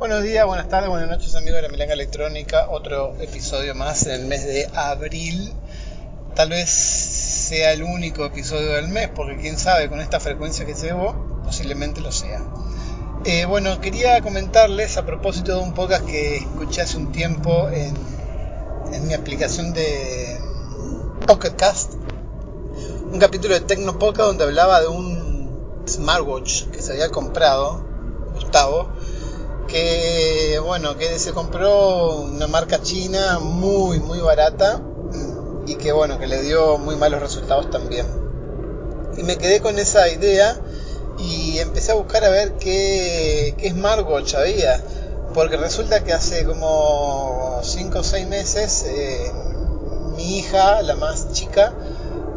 Buenos días, buenas tardes, buenas noches amigos de la Milanga Electrónica. Otro episodio más en el mes de abril. Tal vez sea el único episodio del mes, porque quién sabe, con esta frecuencia que llevo, posiblemente lo sea. Eh, bueno, quería comentarles a propósito de un podcast que escuché hace un tiempo en, mi aplicación de Pocket Cast, un capítulo de Tecnopoca donde hablaba de un smartwatch que se había comprado, Gustavo, que bueno, que se compró una marca china muy muy barata y que bueno, que le dio muy malos resultados también. Y me quedé con esa idea y empecé a buscar a ver qué, qué smartwatch había, porque resulta que hace como 5 o 6 meses eh, mi hija, la más chica,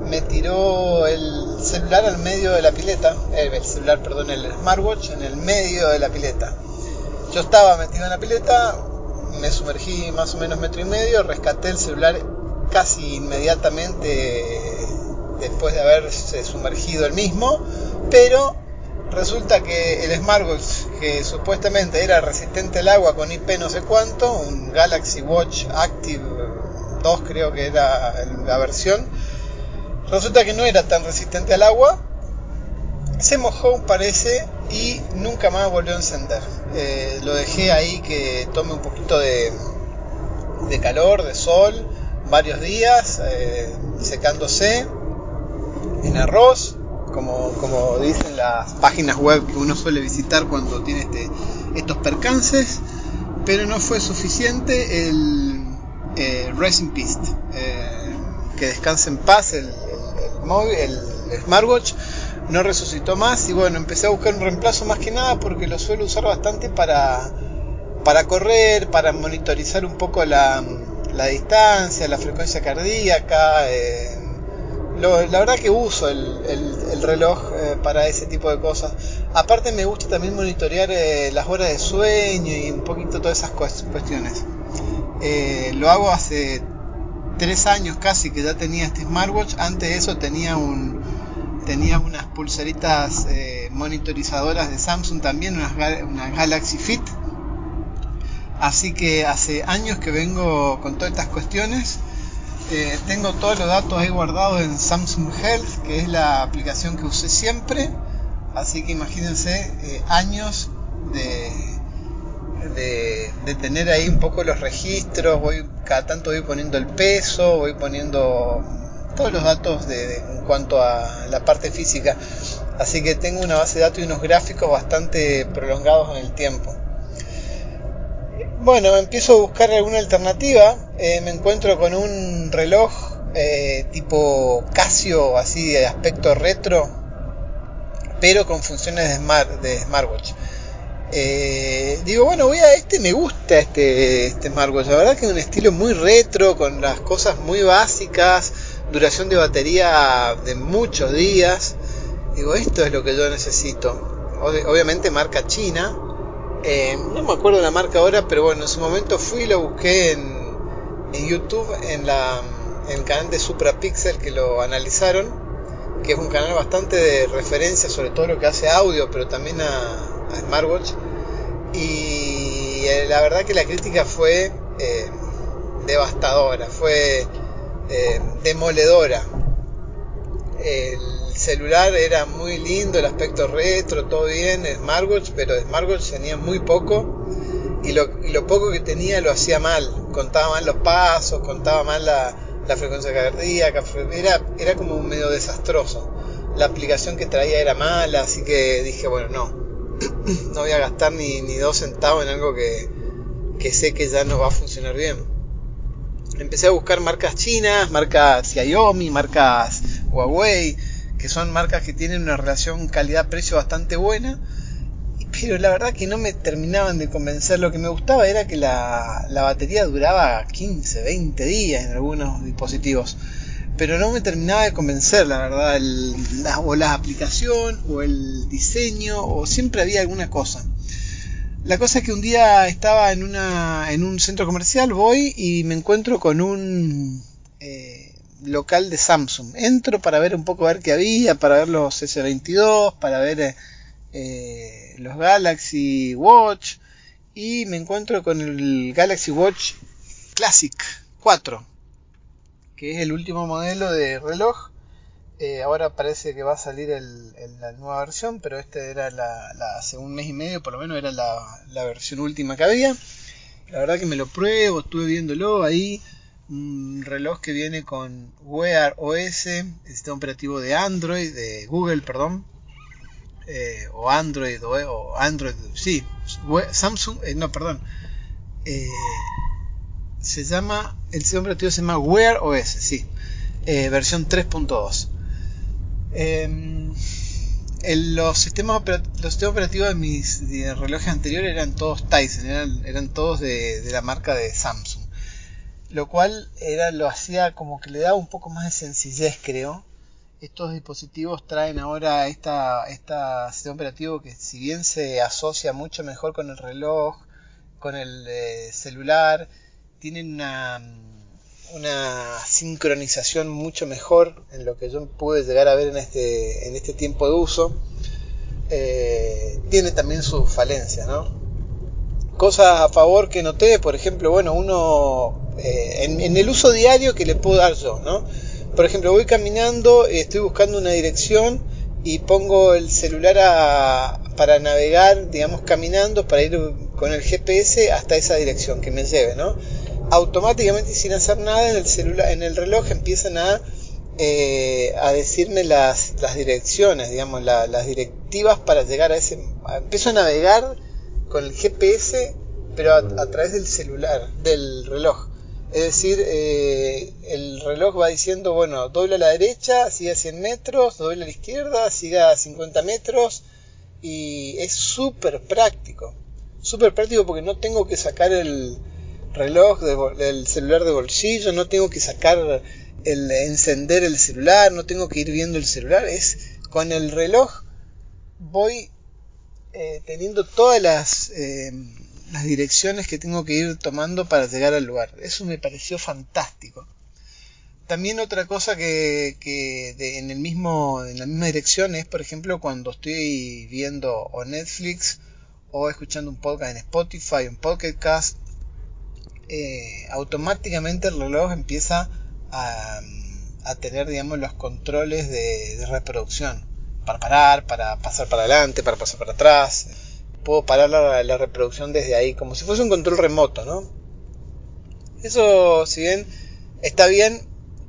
me tiró el celular al medio de la pileta, eh, el celular, perdón, el smartwatch en el medio de la pileta. Yo estaba metido en la pileta, me sumergí más o menos metro y medio, rescaté el celular casi inmediatamente después de haberse sumergido el mismo, pero resulta que el smartwatch que supuestamente era resistente al agua con IP no sé cuánto, un Galaxy Watch Active 2 creo que era la versión, resulta que no era tan resistente al agua, se mojó parece y nunca más volvió a encender. Eh, lo dejé ahí que tome un poquito de, calor, de sol, varios días, eh, secándose en arroz, como, dicen las páginas web que uno suele visitar cuando tiene este, estos percances, pero no fue suficiente el eh, Racing Peace, eh, que descanse en paz el, el, el smartwatch no resucitó más y bueno, empecé a buscar un reemplazo más que nada porque lo suelo usar bastante para, para correr, para monitorizar un poco la, la distancia, la frecuencia cardíaca. Eh, la verdad que uso el, el, el reloj eh, para ese tipo de cosas. Aparte me gusta también monitorear eh, las horas de sueño y un poquito todas esas cuestiones. Lo hago hace tres años casi que ya tenía este smartwatch. Antes de eso tenía un, tenía unas pulseritas eh, monitorizadoras de Samsung también, unas, una Galaxy Fit. Así que hace años que vengo con todas estas cuestiones. Eh, tengo todos los datos ahí guardados en Samsung Health, que es la aplicación que usé siempre. Así que imagínense eh, años de, de, tener ahí un poco los registros. Voy cada tanto voy poniendo el peso, voy poniendo todos los datos de, cuanto a la parte física. Así que tengo una base de datos y unos gráficos bastante prolongados en el tiempo. Bueno, empiezo a buscar alguna alternativa. Eh, me encuentro con un reloj eh, tipo Casio, así de aspecto retro, pero con funciones de, smart, smartwatch. Eh, digo, bueno, voy a este, me gusta este, este smartwatch. La verdad que es un estilo muy retro, con las cosas muy básicas duración de batería de muchos días. Digo, esto es lo que yo necesito. Obviamente marca china. Eh, no me acuerdo la marca ahora, pero bueno, en su momento fui y lo busqué en, en YouTube, en, la, en el canal de Suprapixel que lo analizaron, que es un canal bastante de referencia sobre todo lo que hace audio, pero también a, a smartwatch. Y eh, la verdad que la crítica fue eh, devastadora, fue eh, demoledora. El celular era muy lindo, el aspecto retro, todo bien, smartwatch, pero smartwatch tenía muy poco y lo, poco que tenía lo hacía mal. Contaba mal los pasos, contaba mal la, frecuencia cardíaca, era, era como un medio desastroso. La aplicación que traía era mala, así que dije, bueno, no, no voy a gastar ni, dos centavos en algo que sé que ya no va a funcionar bien empecé a buscar marcas chinas, marcas Xiaomi, marcas Huawei, que son marcas que tienen una relación calidad-precio bastante buena, pero la verdad que no me terminaban de convencer. Lo que me gustaba era que la, la batería duraba 15, 20 días en algunos dispositivos. Pero no me terminaba de convencer, la verdad, o la aplicación, o el diseño, o siempre había alguna cosa. La cosa es que un día estaba en, una, en un centro comercial, voy y me encuentro con un eh, local de Samsung. Entro para ver un poco, ver qué había, para ver los S22, para ver... Eh, eh, los Galaxy Watch y me encuentro con el Galaxy Watch Classic 4, que es el último modelo de reloj. Eh, ahora parece que va a salir el, la nueva versión, pero este era la, hace un mes y medio, por lo menos era la, la versión última que había. La verdad que me lo pruebo, estuve viéndolo ahí. Un reloj que viene con Wear OS, el sistema operativo de Android, de Google, perdón eh, o Android o, Android, sí, Samsung, eh, no, perdón, eh, se llama, el sistema operativo se llama Wear OS, sí, versión 3.2. Em, los, sistemas los sistemas operativos de mis relojes anteriores eran todos Tyson, eran, eran todos de, de, la marca de Samsung. Lo cual era, lo hacía como que le daba un poco más de sencillez, creo estos dispositivos traen ahora esta, esta sistema operativo que si bien se asocia mucho mejor con el reloj, con el eh, celular, tienen una, una sincronización mucho mejor en lo que yo pude llegar a ver en este, en este tiempo de uso. Eh, tiene también sus falencias, ¿no? Cosas a favor que noté, por ejemplo, bueno, uno eh, en, el uso diario que le puedo dar yo, ¿no? Por ejemplo, voy caminando, estoy buscando una dirección y pongo el celular para navegar, digamos, caminando, para ir con el GPS hasta esa dirección que me lleve, ¿no? Automáticamente sin hacer nada en el celular, en el reloj empiezan a, eh, a decirme las, las direcciones, digamos, las directivas para llegar a ese. Empiezo a navegar con el GPS, pero a través del celular, del reloj. Es decir, eh, el reloj va diciendo, bueno, doble a la derecha, sigue a 100 metros, doble a la izquierda, siga a 50 metros. Y es súper práctico. Súper práctico porque no tengo que sacar el reloj del celular de bolsillo, no tengo que sacar el encender el celular, no tengo que ir viendo el celular. Es con el reloj voy eh, teniendo todas las... Eh, las direcciones que tengo que ir tomando para llegar al lugar. Eso me pareció fantástico. También otra cosa que, en, el mismo, en la misma dirección es, por ejemplo, cuando estoy viendo o Netflix o escuchando un podcast en Spotify, un podcast, eh, automáticamente el reloj empieza a, tener, digamos, los controles de, de reproducción. Para parar, para pasar para adelante, para pasar para atrás puedo parar la, reproducción desde ahí, como si fuese un control remoto, ¿no? Eso, si bien está bien,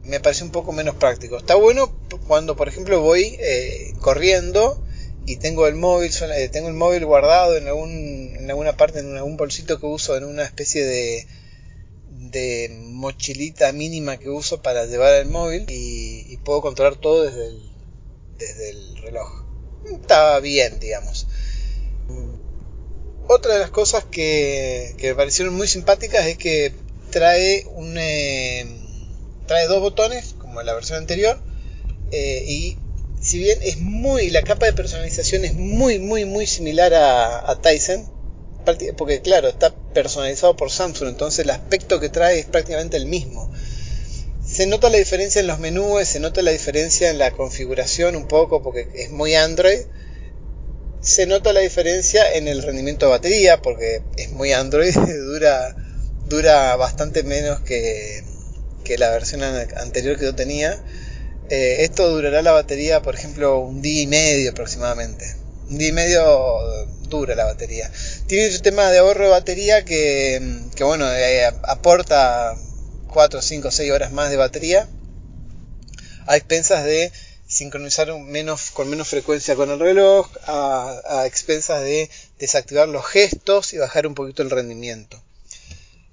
me parece un poco menos práctico. Está bueno cuando, por ejemplo, voy eh, corriendo y tengo el móvil, eh, tengo el móvil guardado en, algún, en alguna parte, en algún bolsito que uso, en una especie de, de mochilita mínima que uso para llevar el móvil y, puedo controlar todo desde el, desde el reloj. Está bien, digamos. Otra de las cosas que, me parecieron muy simpáticas es que trae un eh, trae dos botones como en la versión anterior eh, y si bien es muy la capa de personalización es muy muy muy similar a, a Tyson porque claro está personalizado por Samsung entonces el aspecto que trae es prácticamente el mismo se nota la diferencia en los menús se nota la diferencia en la configuración un poco porque es muy Android se nota la diferencia en el rendimiento de batería, porque es muy Android, dura, dura bastante menos que, la versión anterior que yo tenía. Eh, esto durará la batería, por ejemplo, un día y medio aproximadamente. Un día y medio dura la batería. Tiene un sistema de ahorro de batería que, bueno, eh, aporta 4, 5, 6 horas más de batería a expensas de sincronizar menos, con menos frecuencia con el reloj, a, expensas de desactivar los gestos y bajar un poquito el rendimiento.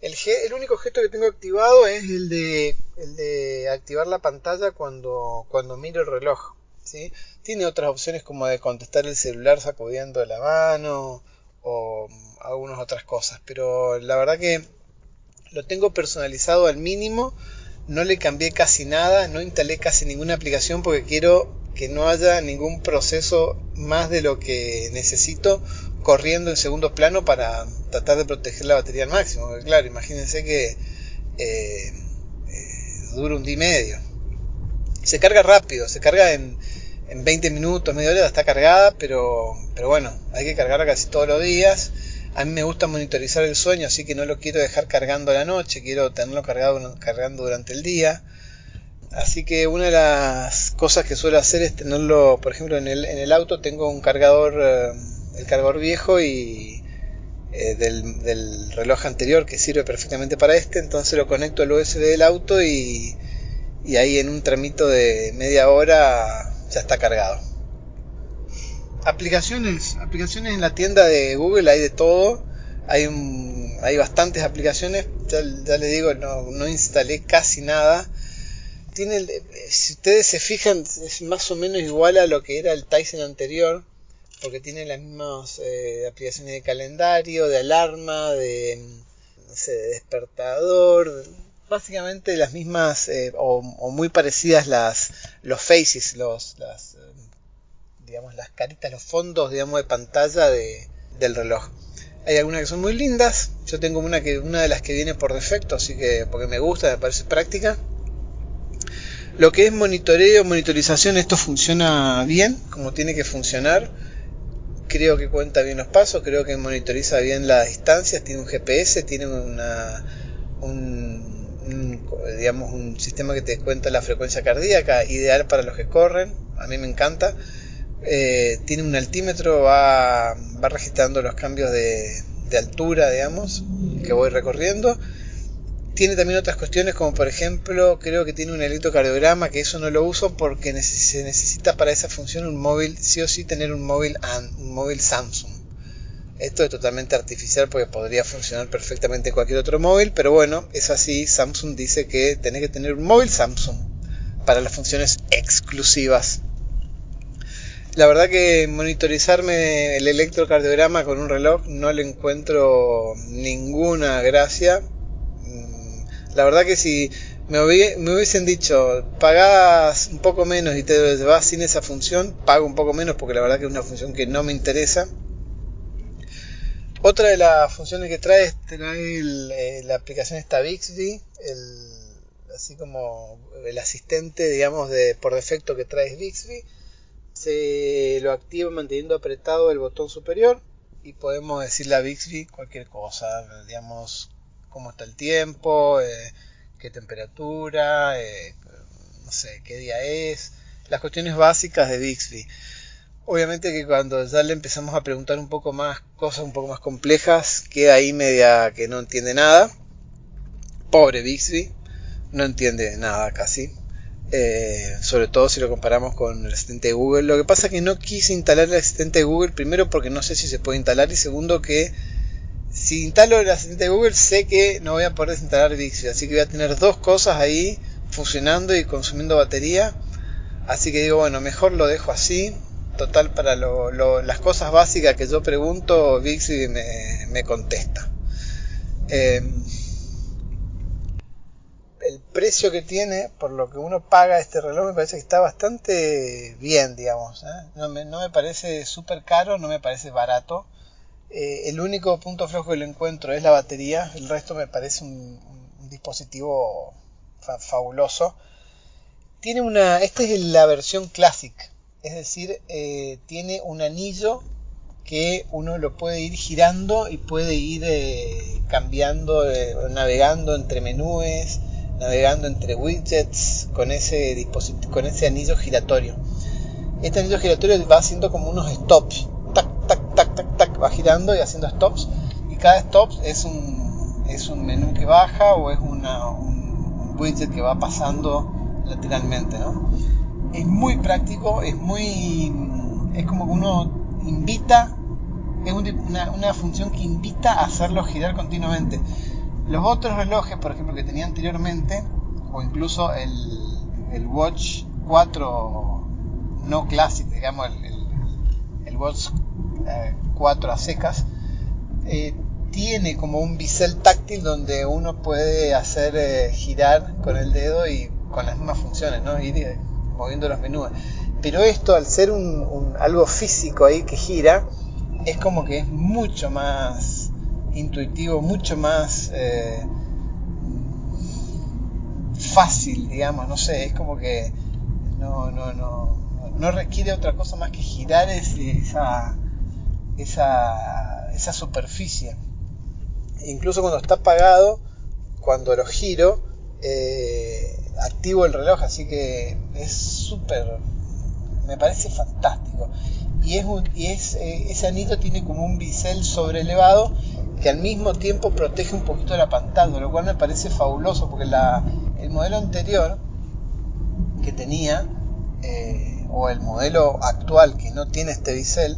El, único gesto que tengo activado es el de, el de activar la pantalla cuando, cuando miro el reloj. Tiene otras opciones como de contestar el celular sacudiendo la mano o algunas otras cosas, pero la verdad que lo tengo personalizado al mínimo, no le cambié casi nada, no instalé casi ninguna aplicación porque quiero que no haya ningún proceso más de lo que necesito corriendo en segundo plano para tratar de proteger la batería al máximo. claro, imagínense que eh, eh, dura un día y medio. Se carga rápido, se carga en, en 20 minutos, media hora está cargada, pero, pero bueno, hay que cargarla casi todos los días. A mí me gusta monitorizar el sueño, así que no lo quiero dejar cargando a la noche, quiero tenerlo cargado, cargando durante el día. Así que una de las cosas que suelo hacer es tenerlo, por ejemplo, en el, en el auto tengo un cargador, eh, el cargador viejo y eh, del, del, reloj anterior que sirve perfectamente para este, entonces lo conecto al USB del auto y, y ahí en un tramito de media hora ya está cargado. Aplicaciones, aplicaciones en la tienda de Google hay de todo, hay, hay bastantes aplicaciones, ya, ya les digo, no, no instalé casi nada. Tiene si ustedes se fijan es más o menos igual a lo que era el Tyson anterior porque tiene las mismas eh, aplicaciones de calendario de alarma de, no sé, de despertador básicamente las mismas eh, o, muy parecidas las los faces los las eh, digamos las caritas los fondos digamos de pantalla de, del reloj. Hay algunas que son muy lindas. Yo tengo una que una de las que viene por defecto así que porque me gusta me parece práctica. Lo que es monitoreo, monitorización, esto funciona bien, como tiene que funcionar. Creo que cuenta bien los pasos, creo que monitoriza bien las distancias, tiene un GPS, tiene una, un, digamos, un sistema que te cuenta la frecuencia cardíaca, ideal para los que corren, a mí me encanta. Eh, tiene un altímetro, va, va registrando los cambios de, de altura, digamos, que voy recorriendo tiene también otras cuestiones como por ejemplo creo que tiene un electrocardiograma que eso no lo uso porque se necesita para esa función un móvil sí o sí tener un móvil un móvil Samsung esto es totalmente artificial porque podría funcionar perfectamente en cualquier otro móvil pero bueno es así. Samsung dice que tenés que tener un móvil Samsung para las funciones exclusivas. La verdad que monitorizarme el electrocardiograma con un reloj no le encuentro ninguna gracia. La verdad que si me, hubiesen dicho, pagás un poco menos y te vas sin esa función, pago un poco menos porque la verdad que es una función que no me interesa. Otra de las funciones que trae, trae eh, la aplicación esta Bixby, el, así como el asistente, digamos, de por defecto que trae Bixby. Se lo activa manteniendo apretado el botón superior y podemos decirle a Bixby cualquier cosa, digamos, cómo está el tiempo, eh, qué temperatura, eh, no sé, qué día es, las cuestiones básicas de Bixby. Obviamente que cuando ya le empezamos a preguntar un poco más cosas un poco más complejas, queda ahí media que no entiende nada. Pobre Bixby, no entiende nada casi. Eh, sobre todo si lo comparamos con el asistente de Google. Lo que pasa es que no quise instalar el asistente de Google, primero porque no sé si se puede instalar y segundo que si instalo el asistente de Google sé que no voy a poder desinstalar Bixby, así que voy a tener dos cosas ahí funcionando y consumiendo batería. Así que digo, bueno, mejor lo dejo así. Total, para las cosas básicas que yo pregunto, Bixby me, contesta. Em, el precio que tiene, por lo que uno paga este reloj, me parece que está bastante bien, digamos. ¿eh? No, me, no me parece súper caro, no me parece barato. Eh, el único punto flojo que lo encuentro es la batería, el resto me parece un, dispositivo fabuloso. Tiene una, esta es la versión Classic, es decir, eh, tiene un anillo que uno lo puede ir girando y puede ir eh, cambiando, navegando entre menúes, navegando entre widgets con ese con ese anillo giratorio. Este anillo giratorio va haciendo como unos stops va girando y haciendo stops y cada stop es un, un menú que baja o es una, un widget que va pasando lateralmente, ¿no? Es muy práctico, es muy, es como que uno invita, es una, una función que invita a hacerlo girar continuamente. Los otros relojes, por ejemplo, que tenía anteriormente, o incluso el, el Watch 4 no Classic, digamos el, el, Watch 4 a secas, eh, tiene como un bisel táctil donde uno puede hacer eh, girar con el dedo y con las mismas funciones, ¿no? Eh, moviendo los menús. Pero esto, al ser un, algo físico ahí que gira, es como que es mucho más intuitivo, mucho más eh, fácil, digamos, no sé, es como que no, no, no, no requiere otra cosa más que girar esa, esa, esa superficie. Incluso cuando está apagado, cuando lo giro, eh, activo el reloj, así que es súper, me parece fantástico. Y, es, y es, eh, ese anillo tiene como un bisel sobrelevado que al mismo tiempo protege un poquito la pantalla, lo cual me parece fabuloso porque la, el modelo anterior que tenía, eh, o el modelo actual que no tiene este bisel,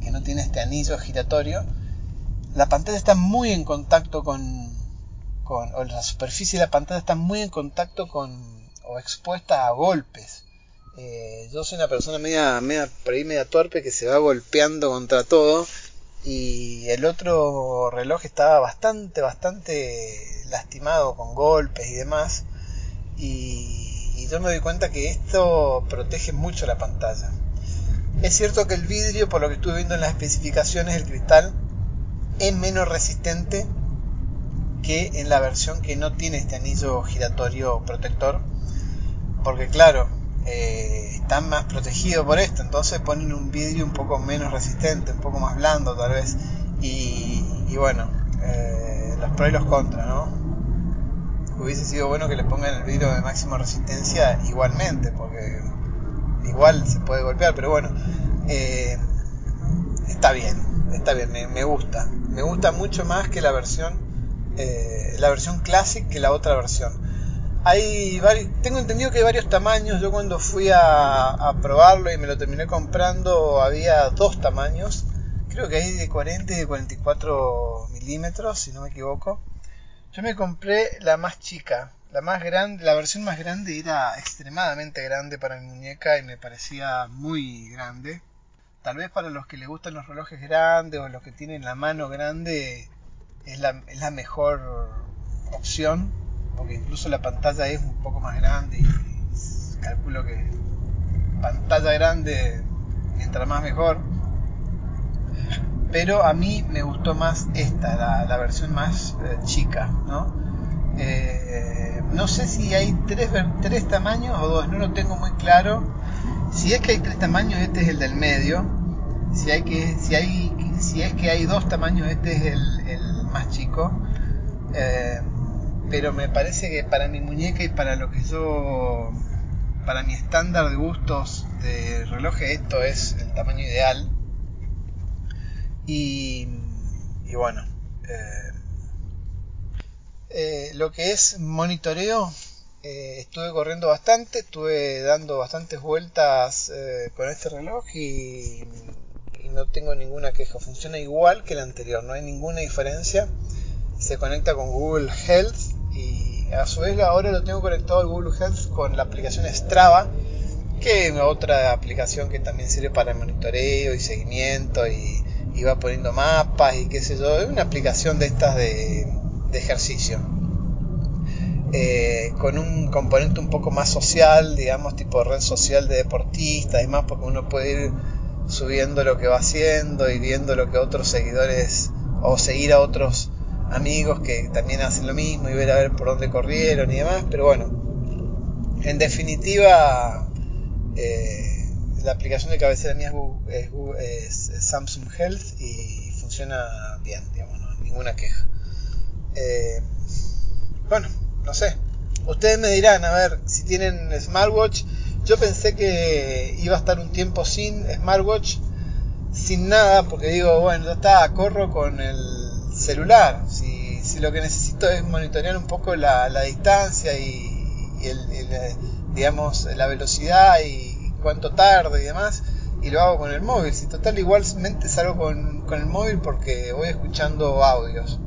que no tiene este anillo giratorio, la pantalla está muy en contacto con, con, o la superficie de la pantalla está muy en contacto con, o expuesta a golpes. Eh, yo soy una persona media, media, por ahí media torpe que se va golpeando contra todo y el otro reloj estaba bastante, bastante lastimado con golpes y demás. Y, y, yo me doy cuenta que esto protege mucho la pantalla. Es cierto que el vidrio, por lo que estuve viendo en las especificaciones, el cristal es menos resistente que en la versión que no tiene este anillo giratorio protector. Porque claro, eh, están más protegidos por esto, entonces ponen un vidrio un poco menos resistente, un poco más blando tal vez. Y, bueno, eh, los pros y los contras, ¿no? Hubiese sido bueno que le pongan el vidrio de máxima resistencia igualmente, porque igual se puede golpear, pero bueno, eh, está bien, está bien, me, gusta. Me gusta mucho más que la versión, eh, la versión Classic que la otra versión hay tengo entendido que hay varios tamaños. Yo cuando fui a, a, probarlo y me lo terminé comprando había dos tamaños. Creo que hay de 40 y de 44 milímetros, si no me equivoco. Yo me compré la más chica, la más grande, la versión más grande era extremadamente grande para mi muñeca y me parecía muy grande. Tal vez para los que les gustan los relojes grandes o los que tienen la mano grande es la, es la mejor opción porque incluso la pantalla es un poco más grande y calculo que pantalla grande mientras más mejor. Pero a mí me gustó más esta la, la versión más eh, chica no eh, no sé si hay tres, tres tamaños o dos no lo tengo muy claro. Si es que hay tres tamaños este es el del medio. Si hay que si hay si es que hay dos tamaños este es el, el más chico eh, pero me parece que para mi muñeca y para lo que yo para mi estándar de gustos de relojes esto es el tamaño ideal. Y, y bueno eh, eh, lo que es monitoreo estuve corriendo bastante estuve dando bastantes vueltas con este reloj y no tengo ninguna queja. Funciona igual que el anterior no hay ninguna diferencia. Se conecta con Google Health y a su vez ahora lo tengo conectado al Google Health con la aplicación Strava que es otra aplicación que también sirve para el monitoreo y seguimiento y, y va poniendo mapas y qué sé yo. Es una aplicación de estas de, de ejercicio. Eh, con un componente un poco más social digamos tipo red social de deportistas y más porque uno puede ir subiendo lo que va haciendo y viendo lo que otros seguidores o seguir a otros amigos que también hacen lo mismo y ver a ver por dónde corrieron y demás, pero bueno, en definitiva, eh, la aplicación de cabecera mía es, es, Samsung Health y funciona bien, digamos, no, ninguna queja. Eh, bueno, no sé, ustedes me dirán, a ver, si tienen smartwatch, yo pensé que iba a estar un tiempo sin smartwatch, sin nada, porque digo, bueno, ya está, corro con el celular. Si, si, lo que necesito es monitorear un poco la, la distancia y, el, el, digamos, la velocidad y cuánto tarde y demás, y lo hago con el móvil. Si total igualmente salgo con, con el móvil porque voy escuchando audios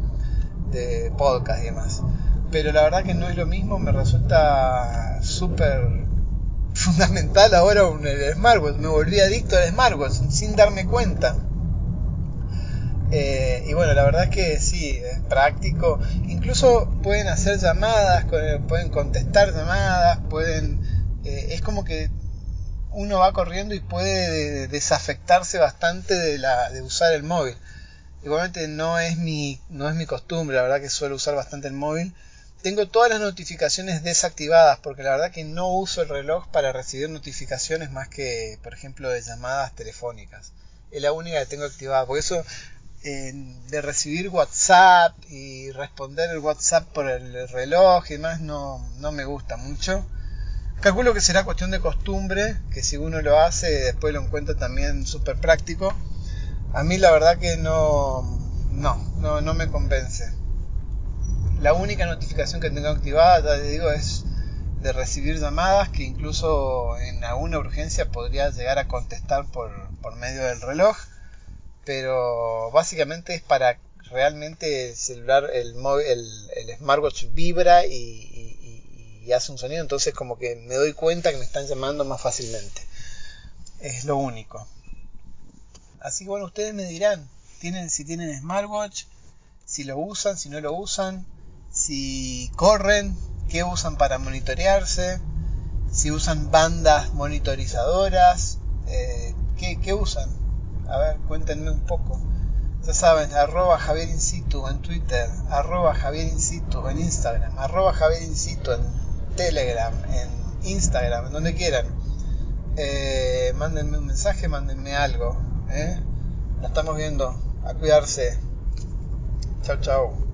de podcast y demás. Pero la verdad que no es lo mismo, me resulta súper fundamental ahora el smartwatch. Me volví adicto al smartwatch sin darme cuenta. Eh, y bueno, la verdad es que sí, es práctico. Incluso pueden hacer llamadas, pueden contestar llamadas, pueden... Eh, es como que uno va corriendo y puede desafectarse bastante de, la, de usar el móvil. Igualmente no es, mi, no es mi costumbre, la verdad que suelo usar bastante el móvil. Tengo todas las notificaciones desactivadas porque la verdad que no uso el reloj para recibir notificaciones más que, por ejemplo, de llamadas telefónicas. Es la única que tengo activada. Por eso de recibir WhatsApp y responder el WhatsApp por el reloj y demás no, no me gusta mucho. Calculo que será cuestión de costumbre, que si uno lo hace después lo encuentra también súper práctico. A mí la verdad que no, no, no, no me convence. La única notificación que tengo activada, te digo, es de recibir llamadas que incluso en alguna urgencia podría llegar a contestar por, por medio del reloj pero básicamente es para realmente el celular, el, el, smartwatch vibra y, y, hace un sonido, entonces como que me doy cuenta que me están llamando más fácilmente. Es lo único. Así que bueno, ustedes me dirán, tienen, si tienen smartwatch, si lo usan, si no lo usan, si corren, qué usan para monitorearse, si usan bandas monitorizadoras, eh, ¿qué, ¿qué usan? A ver, cuéntenme un poco. Ya saben, arroba Javier Insitu en Twitter, arroba Javier Insitu en Instagram, arroba Javier en Telegram, en Instagram, en donde quieran. Eh, mándenme un mensaje, mándenme algo. ¿eh? La estamos viendo. A cuidarse. Chao, chao.